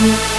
Thank you.